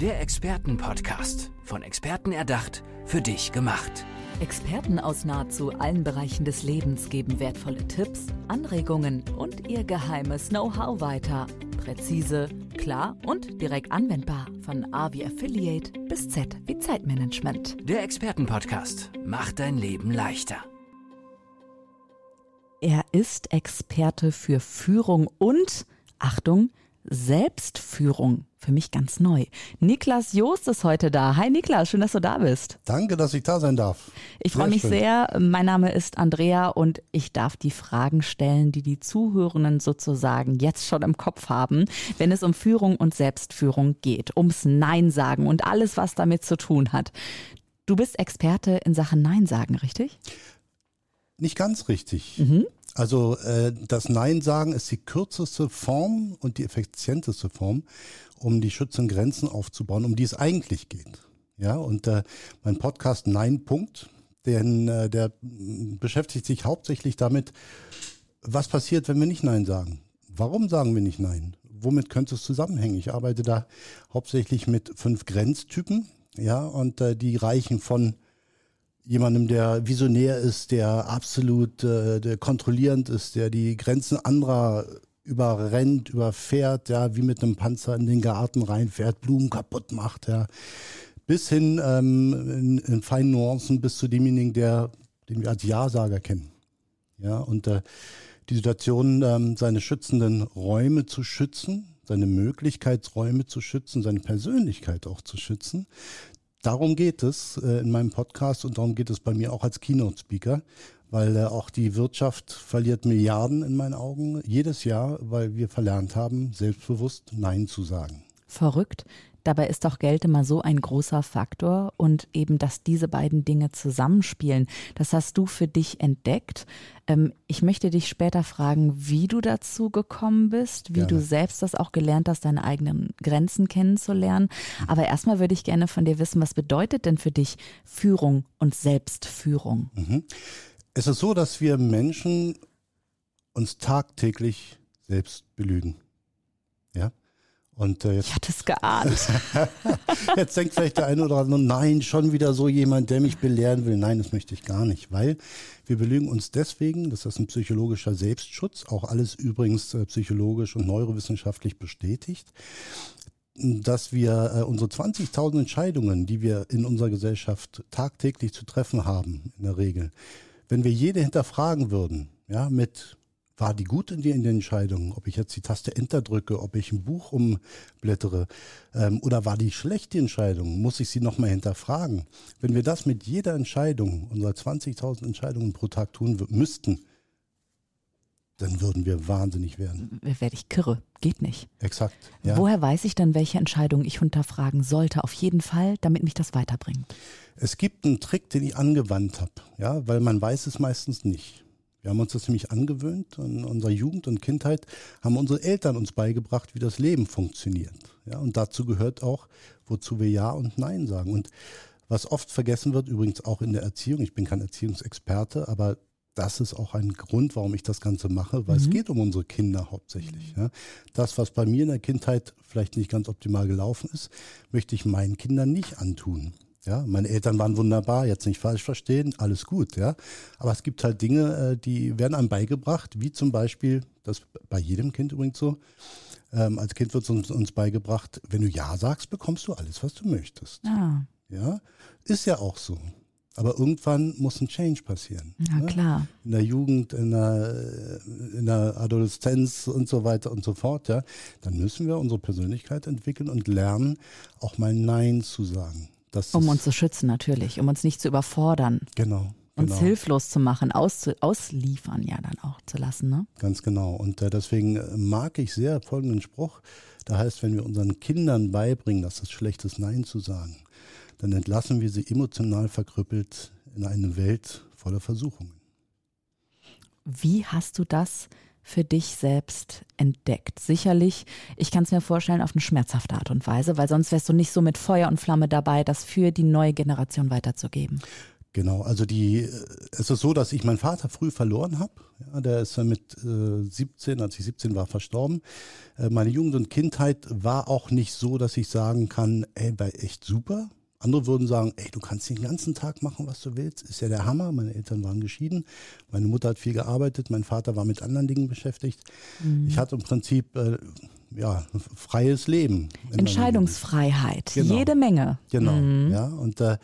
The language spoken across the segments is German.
Der Expertenpodcast. Von Experten erdacht, für dich gemacht. Experten aus nahezu allen Bereichen des Lebens geben wertvolle Tipps, Anregungen und ihr geheimes Know-how weiter. Präzise, klar und direkt anwendbar. Von A wie Affiliate bis Z wie Zeitmanagement. Der Expertenpodcast macht dein Leben leichter. Er ist Experte für Führung und, Achtung, Selbstführung. Für mich ganz neu. Niklas Joost ist heute da. Hi Niklas, schön, dass du da bist. Danke, dass ich da sein darf. Ich freue mich schön. sehr. Mein Name ist Andrea und ich darf die Fragen stellen, die die Zuhörenden sozusagen jetzt schon im Kopf haben, wenn es um Führung und Selbstführung geht, ums Nein sagen und alles, was damit zu tun hat. Du bist Experte in Sachen Nein sagen, richtig? Nicht ganz richtig. Mhm. Also äh, das Nein sagen ist die kürzeste Form und die effizienteste Form, um die schützenden Grenzen aufzubauen, um die es eigentlich geht. Ja, und äh, mein Podcast Nein Punkt, denn äh, der beschäftigt sich hauptsächlich damit, was passiert, wenn wir nicht Nein sagen. Warum sagen wir nicht Nein? Womit könnte es zusammenhängen? Ich arbeite da hauptsächlich mit fünf Grenztypen, ja, und äh, die reichen von jemandem, der visionär ist, der absolut äh, der kontrollierend ist, der die Grenzen anderer überrennt, überfährt, ja, wie mit einem Panzer in den Garten reinfährt, Blumen kaputt macht, ja, bis hin ähm, in, in feinen Nuancen bis zu demjenigen, der, den wir als Ja-Sager kennen, ja, und äh, die Situation, ähm, seine schützenden Räume zu schützen, seine Möglichkeitsräume zu schützen, seine Persönlichkeit auch zu schützen, darum geht es äh, in meinem Podcast und darum geht es bei mir auch als Keynote-Speaker, weil äh, auch die Wirtschaft verliert Milliarden in meinen Augen jedes Jahr, weil wir verlernt haben, selbstbewusst Nein zu sagen. Verrückt. Dabei ist doch Geld immer so ein großer Faktor und eben, dass diese beiden Dinge zusammenspielen. Das hast du für dich entdeckt. Ähm, ich möchte dich später fragen, wie du dazu gekommen bist, wie gerne. du selbst das auch gelernt hast, deine eigenen Grenzen kennenzulernen. Aber erstmal würde ich gerne von dir wissen, was bedeutet denn für dich Führung und Selbstführung? Mhm. Es ist so, dass wir Menschen uns tagtäglich selbst belügen. Und äh, jetzt, ich hatte es geahnt. jetzt denkt vielleicht der eine oder andere, nein, schon wieder so jemand, der mich belehren will. Nein, das möchte ich gar nicht, weil wir belügen uns deswegen, das ist ein psychologischer Selbstschutz, auch alles übrigens äh, psychologisch und neurowissenschaftlich bestätigt, dass wir äh, unsere 20.000 Entscheidungen, die wir in unserer Gesellschaft tagtäglich zu treffen haben, in der Regel, wenn wir jede hinterfragen würden, ja, mit war die gut in, die, in den Entscheidungen, ob ich jetzt die Taste Enter drücke, ob ich ein Buch umblättere, ähm, oder war die schlechte Entscheidung, muss ich sie nochmal hinterfragen. Wenn wir das mit jeder Entscheidung, unserer 20.000 Entscheidungen pro Tag tun müssten, dann würden wir wahnsinnig werden. Werde ich kirre. Geht nicht. Exakt. Ja. Woher weiß ich dann, welche Entscheidung ich hinterfragen sollte? Auf jeden Fall, damit mich das weiterbringt. Es gibt einen Trick, den ich angewandt habe, ja, weil man weiß es meistens nicht. Wir haben uns das nämlich angewöhnt. In unserer Jugend und Kindheit haben unsere Eltern uns beigebracht, wie das Leben funktioniert. Ja, und dazu gehört auch, wozu wir Ja und Nein sagen. Und was oft vergessen wird, übrigens auch in der Erziehung, ich bin kein Erziehungsexperte, aber das ist auch ein Grund, warum ich das Ganze mache, weil mhm. es geht um unsere Kinder hauptsächlich. Ja. Das, was bei mir in der Kindheit vielleicht nicht ganz optimal gelaufen ist, möchte ich meinen Kindern nicht antun. Ja, meine Eltern waren wunderbar, jetzt nicht falsch verstehen, alles gut, ja. Aber es gibt halt Dinge, äh, die werden einem beigebracht, wie zum Beispiel, das bei jedem Kind übrigens so, ähm, als Kind wird uns, uns beigebracht, wenn du Ja sagst, bekommst du alles, was du möchtest. Ah. Ja, ist ja auch so. Aber irgendwann muss ein Change passieren. Ja, ne? klar. In der Jugend, in der, in der Adoleszenz und so weiter und so fort, ja. Dann müssen wir unsere Persönlichkeit entwickeln und lernen, auch mal Nein zu sagen. Das um uns zu schützen natürlich, um uns nicht zu überfordern. Genau. Uns genau. hilflos zu machen, auszu ausliefern ja dann auch zu lassen. Ne? Ganz genau. Und äh, deswegen äh, mag ich sehr folgenden Spruch. Da heißt, wenn wir unseren Kindern beibringen, dass es schlecht ist, Nein zu sagen, dann entlassen wir sie emotional verkrüppelt in eine Welt voller Versuchungen. Wie hast du das für dich selbst entdeckt? Sicherlich, ich kann es mir vorstellen, auf eine schmerzhafte Art und Weise, weil sonst wärst du nicht so mit Feuer und Flamme dabei, das für die neue Generation weiterzugeben. Genau, also die, äh, es ist so, dass ich meinen Vater früh verloren habe. Ja, der ist mit äh, 17, als ich 17 war, verstorben. Äh, meine Jugend und Kindheit war auch nicht so, dass ich sagen kann, ey, war echt super. Andere würden sagen, ey, du kannst den ganzen Tag machen, was du willst. Ist ja der Hammer. Meine Eltern waren geschieden. Meine Mutter hat viel gearbeitet. Mein Vater war mit anderen Dingen beschäftigt. Mhm. Ich hatte im Prinzip äh, ja, freies Leben. Entscheidungsfreiheit. Genau. Jede Menge. Genau. Mhm. Ja, und äh,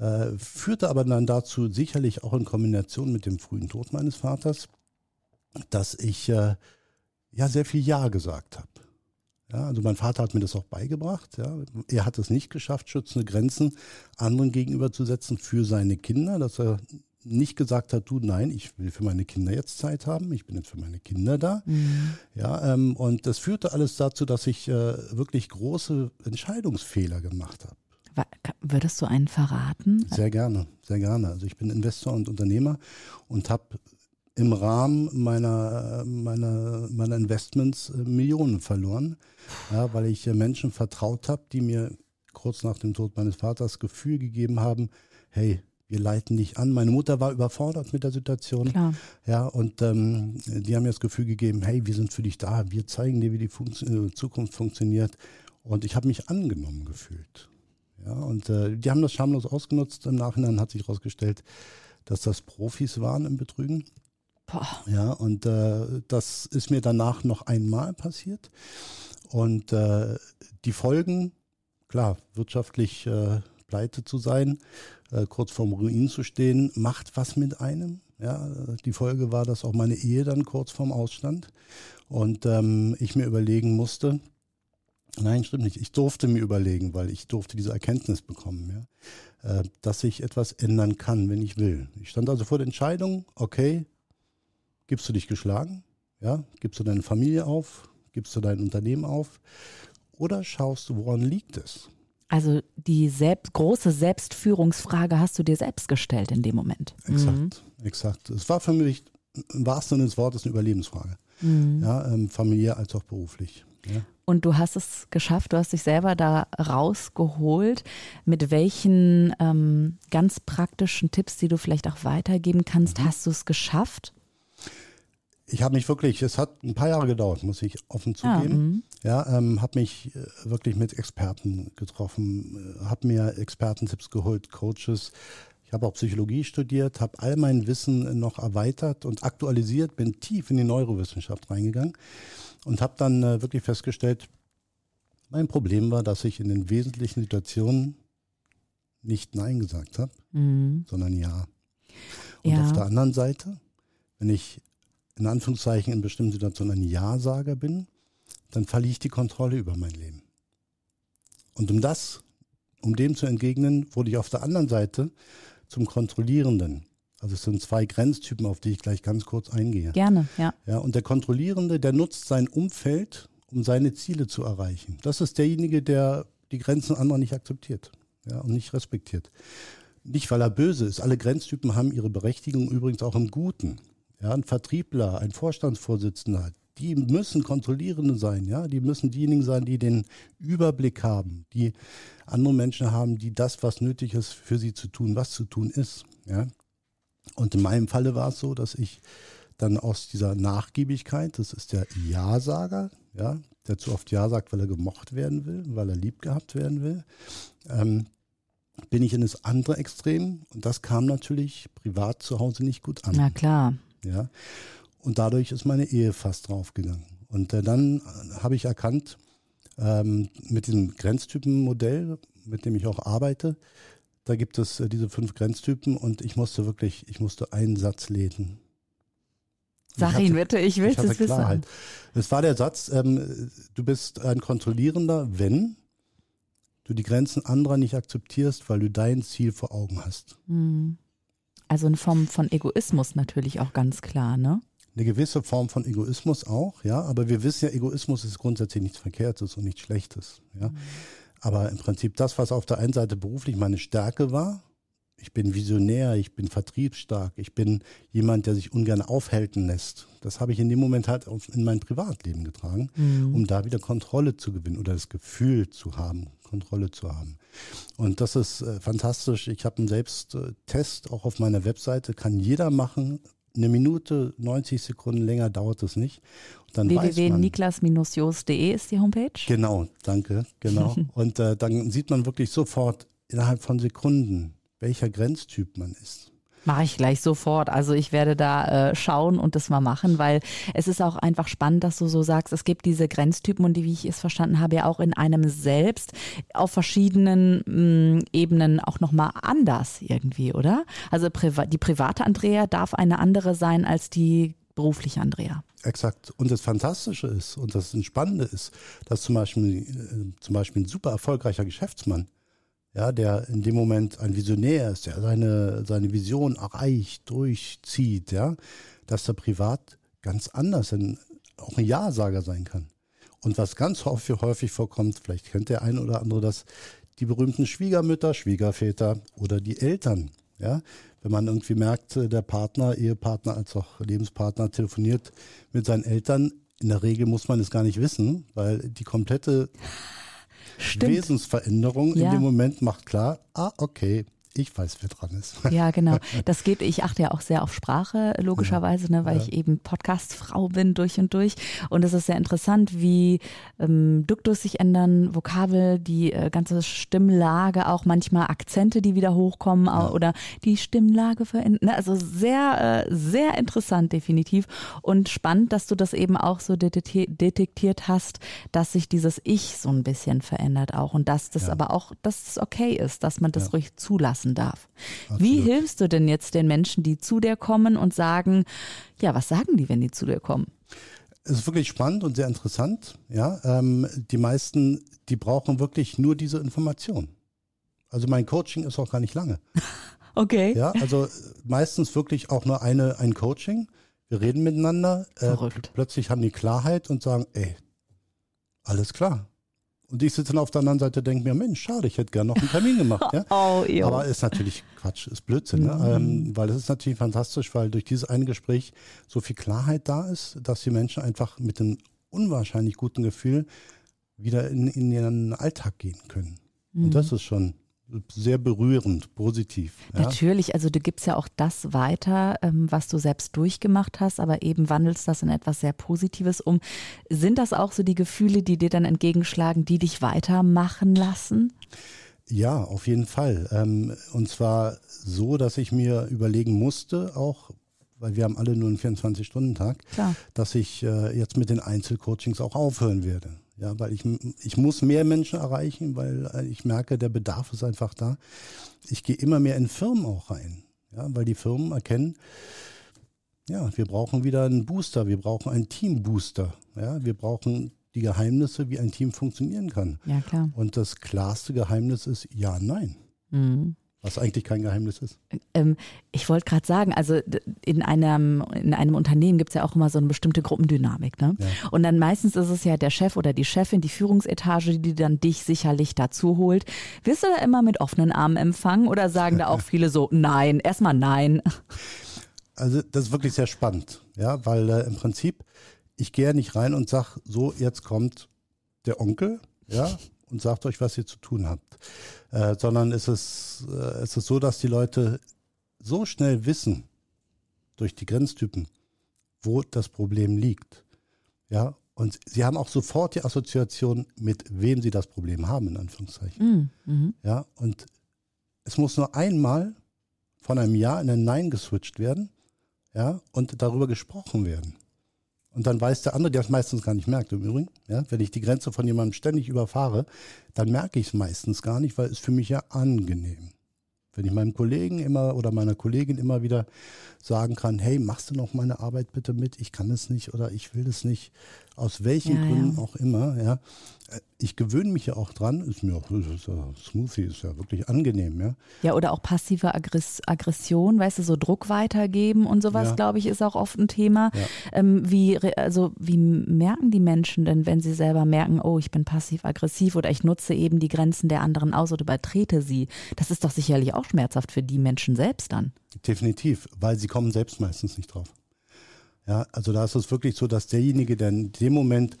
äh, führte aber dann dazu, sicherlich auch in Kombination mit dem frühen Tod meines Vaters, dass ich äh, ja sehr viel Ja gesagt habe. Ja, also mein Vater hat mir das auch beigebracht. Ja. Er hat es nicht geschafft, schützende Grenzen anderen gegenüber zu setzen für seine Kinder, dass er nicht gesagt hat, du nein, ich will für meine Kinder jetzt Zeit haben, ich bin jetzt für meine Kinder da. Mhm. Ja, ähm, und das führte alles dazu, dass ich äh, wirklich große Entscheidungsfehler gemacht habe. Würdest du einen verraten? Sehr gerne, sehr gerne. Also ich bin Investor und Unternehmer und habe im Rahmen meiner, meiner, meiner Investments äh, Millionen verloren, ja, weil ich äh, Menschen vertraut habe, die mir kurz nach dem Tod meines Vaters Gefühl gegeben haben, hey, wir leiten dich an. Meine Mutter war überfordert mit der Situation. Klar. Ja, und ähm, die haben mir das Gefühl gegeben, hey, wir sind für dich da, wir zeigen dir, wie die Fun Zukunft funktioniert. Und ich habe mich angenommen gefühlt. Ja, und äh, die haben das schamlos ausgenutzt. Im Nachhinein hat sich herausgestellt, dass das Profis waren im Betrügen. Boah. Ja, und äh, das ist mir danach noch einmal passiert. Und äh, die Folgen, klar, wirtschaftlich äh, pleite zu sein, äh, kurz vorm Ruin zu stehen, macht was mit einem. Ja, die Folge war, dass auch meine Ehe dann kurz vorm Ausstand und ähm, ich mir überlegen musste, Nein, stimmt nicht. Ich durfte mir überlegen, weil ich durfte diese Erkenntnis bekommen, ja, äh, dass ich etwas ändern kann, wenn ich will. Ich stand also vor der Entscheidung, okay, gibst du dich geschlagen? Ja, gibst du deine Familie auf? Gibst du dein Unternehmen auf? Oder schaust du, woran liegt es? Also die selbst, große Selbstführungsfrage hast du dir selbst gestellt in dem Moment. Exakt, mhm. exakt. Es war für mich im wahrsten Sinne des Wortes eine Überlebensfrage. Mhm. Ja, ähm, familiär als auch beruflich. Ja. Und du hast es geschafft, du hast dich selber da rausgeholt. Mit welchen ähm, ganz praktischen Tipps, die du vielleicht auch weitergeben kannst, mhm. hast du es geschafft? Ich habe mich wirklich, es hat ein paar Jahre gedauert, muss ich offen ah, zugeben. Ja, ja ähm, habe mich äh, wirklich mit Experten getroffen, äh, habe mir Expertentipps geholt, Coaches. Ich habe auch Psychologie studiert, habe all mein Wissen noch erweitert und aktualisiert, bin tief in die Neurowissenschaft reingegangen und habe dann äh, wirklich festgestellt, mein Problem war, dass ich in den wesentlichen Situationen nicht Nein gesagt habe, mhm. sondern Ja. Und ja. auf der anderen Seite, wenn ich in Anführungszeichen in bestimmten Situationen ein Ja-Sager bin, dann verliere ich die Kontrolle über mein Leben. Und um das, um dem zu entgegnen, wurde ich auf der anderen Seite zum Kontrollierenden. Also es sind zwei Grenztypen, auf die ich gleich ganz kurz eingehe. Gerne, ja. Ja, und der Kontrollierende, der nutzt sein Umfeld, um seine Ziele zu erreichen. Das ist derjenige, der die Grenzen anderer nicht akzeptiert ja, und nicht respektiert. Nicht, weil er böse ist. Alle Grenztypen haben ihre Berechtigung übrigens auch im Guten. Ja, ein Vertriebler, ein Vorstandsvorsitzender, die müssen Kontrollierende sein, ja, die müssen diejenigen sein, die den Überblick haben, die andere Menschen haben, die das, was nötig ist, für sie zu tun, was zu tun ist, ja. Und in meinem Falle war es so, dass ich dann aus dieser Nachgiebigkeit, das ist der Ja-Sager, ja, der zu oft Ja sagt, weil er gemocht werden will, weil er lieb gehabt werden will, ähm, bin ich in das andere Extrem und das kam natürlich privat zu Hause nicht gut an. Na klar. Ja. Und dadurch ist meine Ehe fast draufgegangen. Und äh, dann habe ich erkannt, ähm, mit diesem Grenztypenmodell, mit dem ich auch arbeite, da gibt es äh, diese fünf Grenztypen und ich musste wirklich, ich musste einen Satz lesen. Sag ihn bitte, ich will es wissen. Es war der Satz, ähm, du bist ein Kontrollierender, wenn du die Grenzen anderer nicht akzeptierst, weil du dein Ziel vor Augen hast. Hm. Also eine Form von Egoismus natürlich auch ganz klar, ne? Eine gewisse Form von Egoismus auch, ja, aber wir wissen ja, Egoismus ist grundsätzlich nichts Verkehrtes und nichts Schlechtes, ja. Mhm. Aber im Prinzip das, was auf der einen Seite beruflich meine Stärke war, ich bin visionär, ich bin vertriebsstark, ich bin jemand, der sich ungern aufhalten lässt. Das habe ich in dem Moment halt in mein Privatleben getragen, mhm. um da wieder Kontrolle zu gewinnen oder das Gefühl zu haben, Kontrolle zu haben. Und das ist äh, fantastisch. Ich habe einen Selbsttest auch auf meiner Webseite, kann jeder machen. Eine Minute, 90 Sekunden länger dauert es nicht. www.niklas-jost.de ist die Homepage. Genau, danke, genau. und äh, dann sieht man wirklich sofort innerhalb von Sekunden, welcher Grenztyp man ist. Mache ich gleich sofort. Also ich werde da äh, schauen und das mal machen, weil es ist auch einfach spannend, dass du so sagst, es gibt diese Grenztypen und die, wie ich es verstanden habe, ja auch in einem selbst auf verschiedenen mh, mm, Ebenen auch nochmal anders irgendwie, oder? Also priva die private Andrea darf eine andere sein als die berufliche Andrea. Exakt. Und das Fantastische ist und das Spannende ist, dass zum Beispiel, äh, zum Beispiel ein super erfolgreicher Geschäftsmann ja, der in dem Moment ein Visionär ist, der seine, seine Vision erreicht, durchzieht, ja, dass der privat ganz anders, ein, auch ein Ja-Sager sein kann. Und was ganz häufig, häufig vorkommt, vielleicht kennt der ein oder andere das, die berühmten Schwiegermütter, Schwiegerväter oder die Eltern, ja, wenn man irgendwie merkt, der Partner, Ehepartner als auch Lebenspartner telefoniert mit seinen Eltern, in der Regel muss man es gar nicht wissen, weil die komplette Stimmt. Wesensveränderung ja. in dem Moment macht klar, ah, okay, ich weiß, wer dran ist. Ja, genau. Das geht, ich achte ja auch sehr auf Sprache, logischerweise, ne, weil ja. ich eben Podcast-Frau bin durch und durch. Und es ist sehr interessant, wie ähm, Duktus sich ändern, Vokabel, die äh, ganze Stimmlage, auch manchmal Akzente, die wieder hochkommen ja. oder die Stimmlage verändern. Ne, also sehr, äh, sehr interessant, definitiv. Und spannend, dass du das eben auch so detektiert hast, dass sich dieses Ich so ein bisschen verändert auch. Und dass das ja. aber auch, dass es okay ist, dass man das ruhig zulässt lassen darf. Absolut. Wie hilfst du denn jetzt den Menschen, die zu dir kommen und sagen, ja, was sagen die, wenn die zu dir kommen? Es ist wirklich spannend und sehr interessant. Ja, ähm, die meisten, die brauchen wirklich nur diese Information. Also mein Coaching ist auch gar nicht lange. okay. Ja, also meistens wirklich auch nur eine, ein Coaching. Wir reden miteinander. Äh, Verrückt. plötzlich haben die Klarheit und sagen, ey, alles klar. Und ich sitze dann auf der anderen Seite und denke mir, Mensch, schade, ich hätte gerne noch einen Termin gemacht. Ja? oh, Aber ist natürlich Quatsch, ist Blödsinn. Ne? Mhm. Ähm, weil es ist natürlich fantastisch, weil durch dieses eine Gespräch so viel Klarheit da ist, dass die Menschen einfach mit einem unwahrscheinlich guten Gefühl wieder in, in ihren Alltag gehen können. Mhm. Und das ist schon sehr berührend, positiv. Ja? Natürlich, also du gibst ja auch das weiter, ähm, was du selbst durchgemacht hast, aber eben wandelst das in etwas sehr Positives um. Sind das auch so die Gefühle, die dir dann entgegenschlagen, die dich weitermachen lassen? Ja, auf jeden Fall. Ähm, und zwar so, dass ich mir überlegen musste, auch weil wir haben alle nur einen 24-Stunden-Tag, dass ich äh, jetzt mit den Einzelcoachings auch aufhören werde. Ja, weil ich, ich muss mehr Menschen erreichen, weil äh, ich merke, der Bedarf ist einfach da. Ich gehe immer mehr in Firmen auch rein, ja, weil die Firmen erkennen, ja, wir brauchen wieder einen Booster, wir brauchen einen Teambooster, ja, wir brauchen die Geheimnisse, wie ein Team funktionieren kann. Ja, klar. Und das klarste Geheimnis ist ja, nein. Mhm. Was eigentlich kein Geheimnis ist. Ähm, ich wollte gerade sagen, also in einem, in einem Unternehmen gibt es ja auch immer so eine bestimmte Gruppendynamik. Ne? Ja. Und dann meistens ist es ja der Chef oder die Chefin, die Führungsetage, die dann dich sicherlich dazu holt. Wirst du da immer mit offenen Armen empfangen oder sagen da auch viele so, nein, erstmal nein? Also das ist wirklich sehr spannend, ja, weil äh, im Prinzip, ich gehe ja nicht rein und sage, so, jetzt kommt der Onkel, ja, und sagt euch, was ihr zu tun habt. Äh, sondern es ist, äh, es ist so, dass die Leute so schnell wissen, durch die Grenztypen, wo das Problem liegt. Ja, und sie haben auch sofort die Assoziation, mit wem sie das Problem haben, in Anführungszeichen. Mm, mhm. Ja, und es muss nur einmal von einem Ja in ein Nein geswitcht werden, ja, und darüber gesprochen werden. Und dann weiß der andere, der es meistens gar nicht merkt im Übrigen. Ja, wenn ich die Grenze von jemandem ständig überfahre, dann merke ich es meistens gar nicht, weil es für mich ja angenehm. Wenn ich meinem Kollegen immer oder meiner Kollegin immer wieder sagen kann, hey, machst du noch meine Arbeit bitte mit? Ich kann es nicht oder ich will es nicht, aus welchen ja, Gründen ja. auch immer, ja. Ich gewöhne mich ja auch dran, ist mir auch, ist ja, Smoothie ist ja wirklich angenehm, ja. Ja, oder auch passive Aggress Aggression, weißt du, so Druck weitergeben und sowas, glaube ich, ist auch oft ein Thema. Ähm, wie, also, wie merken die Menschen denn, wenn sie selber merken, oh, ich bin passiv-aggressiv oder ich nutze eben die Grenzen der anderen aus oder übertrete sie? Das ist doch sicherlich auch schmerzhaft für die Menschen selbst dann. Definitiv, weil sie kommen selbst meistens nicht drauf. Ja, also da ist es wirklich so, dass derjenige, der in dem Moment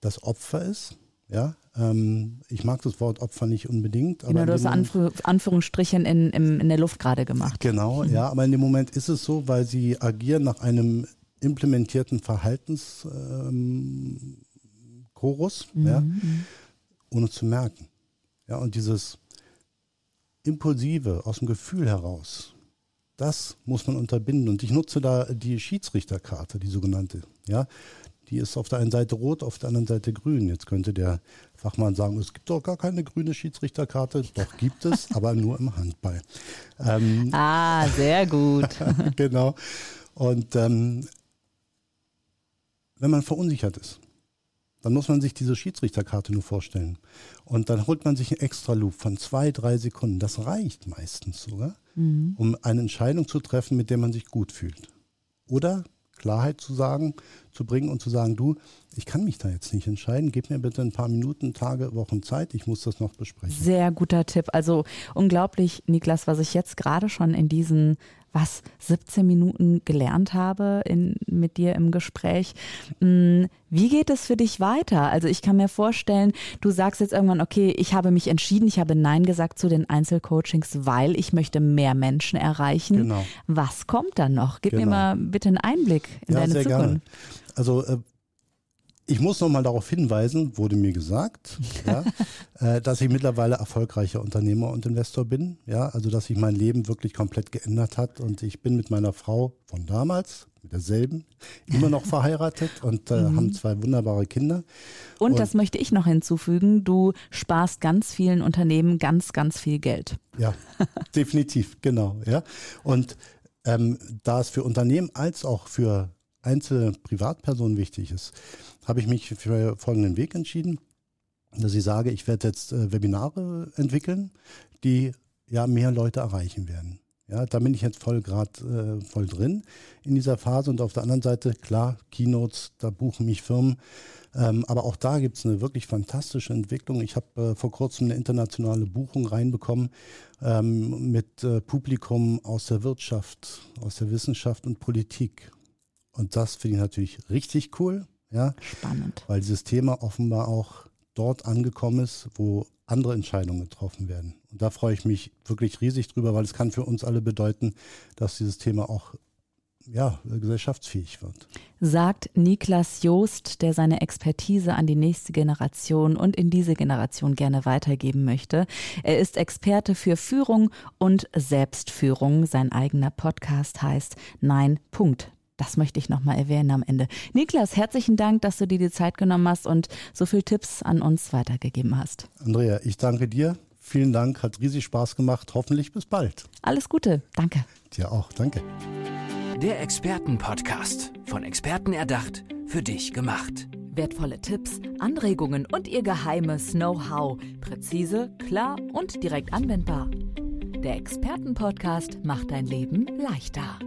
das Opfer ist, Ja, ähm, ich mag das Wort Opfer nicht unbedingt. Genau, du hast Anführ Anführungsstrichen in, in, in der Luft gerade gemacht. Genau, mhm. ja, aber in dem Moment ist es so, weil sie agieren nach einem implementierten Verhaltenschorus, ähm, mhm. ja, ohne zu merken. Ja, und dieses Impulsive aus dem Gefühl heraus, das muss man unterbinden. Und ich nutze da die Schiedsrichterkarte, die sogenannte. Ja, die ist auf der einen Seite rot, auf der anderen Seite grün. Jetzt könnte der Fachmann sagen, es gibt doch gar keine grüne Schiedsrichterkarte. Doch gibt es, aber nur im Handball. Ähm, ah, sehr gut. genau. Und ähm, wenn man verunsichert ist, dann muss man sich diese Schiedsrichterkarte nur vorstellen. Und dann holt man sich einen extra Loop von zwei, drei Sekunden. Das reicht meistens sogar, mhm. um eine Entscheidung zu treffen, mit der man sich gut fühlt. Oder Klarheit zu sagen, zu bringen und zu sagen, du, ich kann mich da jetzt nicht entscheiden, gib mir bitte ein paar Minuten, Tage, Wochen Zeit, ich muss das noch besprechen. Sehr guter Tipp. Also unglaublich, Niklas, was ich jetzt gerade schon in diesen was 17 Minuten gelernt habe in, mit dir im Gespräch. Hm, wie geht es für dich weiter? Also ich kann mir vorstellen, du sagst jetzt irgendwann, okay, ich habe mich entschieden, ich habe Nein gesagt zu den Einzelcoachings, weil ich möchte mehr Menschen erreichen. Genau. Was kommt dann noch? Gib genau. mir mal bitte einen Einblick in ja, deine sehr Zukunft. Gerne. Also äh, ich muss noch mal darauf hinweisen, wurde mir gesagt, ja, äh, dass ich mittlerweile erfolgreicher Unternehmer und Investor bin. Ja, also dass sich mein Leben wirklich komplett geändert hat und ich bin mit meiner Frau von damals, mit derselben, immer noch verheiratet und äh, mhm. haben zwei wunderbare Kinder. Und, und, das möchte ich noch hinzufügen, du sparst ganz vielen Unternehmen ganz, ganz viel Geld. Ja, definitiv, genau. Ja. Und ähm, da es für Unternehmen als auch für einzelne Privatpersonen wichtig ist, habe ich mich für folgenden Weg entschieden, dass ich sage, ich werde jetzt äh, Webinare entwickeln, die ja mehr Leute erreichen werden. Ja, da bin ich jetzt voll gerade äh, voll drin in dieser Phase und auf der anderen Seite, klar, Keynotes, da buchen mich Firmen, ähm, aber auch da gibt es eine wirklich fantastische Entwicklung. Ich habe äh, vor kurzem eine internationale Buchung reinbekommen ähm, mit äh, Publikum aus der Wirtschaft, aus der Wissenschaft und Politik. Und das finde ich natürlich richtig cool. Ja? Spannend. Weil dieses Thema offenbar auch dort angekommen ist, wo andere Entscheidungen getroffen werden. Und da freue ich mich wirklich riesig drüber, weil es kann für uns alle bedeuten, dass dieses Thema auch ja, gesellschaftsfähig wird. Sagt Niklas Joost, der seine Expertise an die nächste Generation und in diese Generation gerne weitergeben möchte. Er ist Experte für Führung und Selbstführung. Sein eigener Podcast heißt Nein, Punkt. Das möchte ich nochmal erwähnen am Ende. Niklas, herzlichen Dank, dass du dir die Zeit genommen hast und so viele Tipps an uns weitergegeben hast. Andrea, ich danke dir. Vielen Dank, hat riesig Spaß gemacht. Hoffentlich bis bald. Alles Gute, danke. Dir auch, danke. Der Expertenpodcast, von Experten erdacht, für dich gemacht. Wertvolle Tipps, Anregungen und ihr geheimes Know-how. Präzise, klar und direkt anwendbar. Der Expertenpodcast macht dein Leben leichter.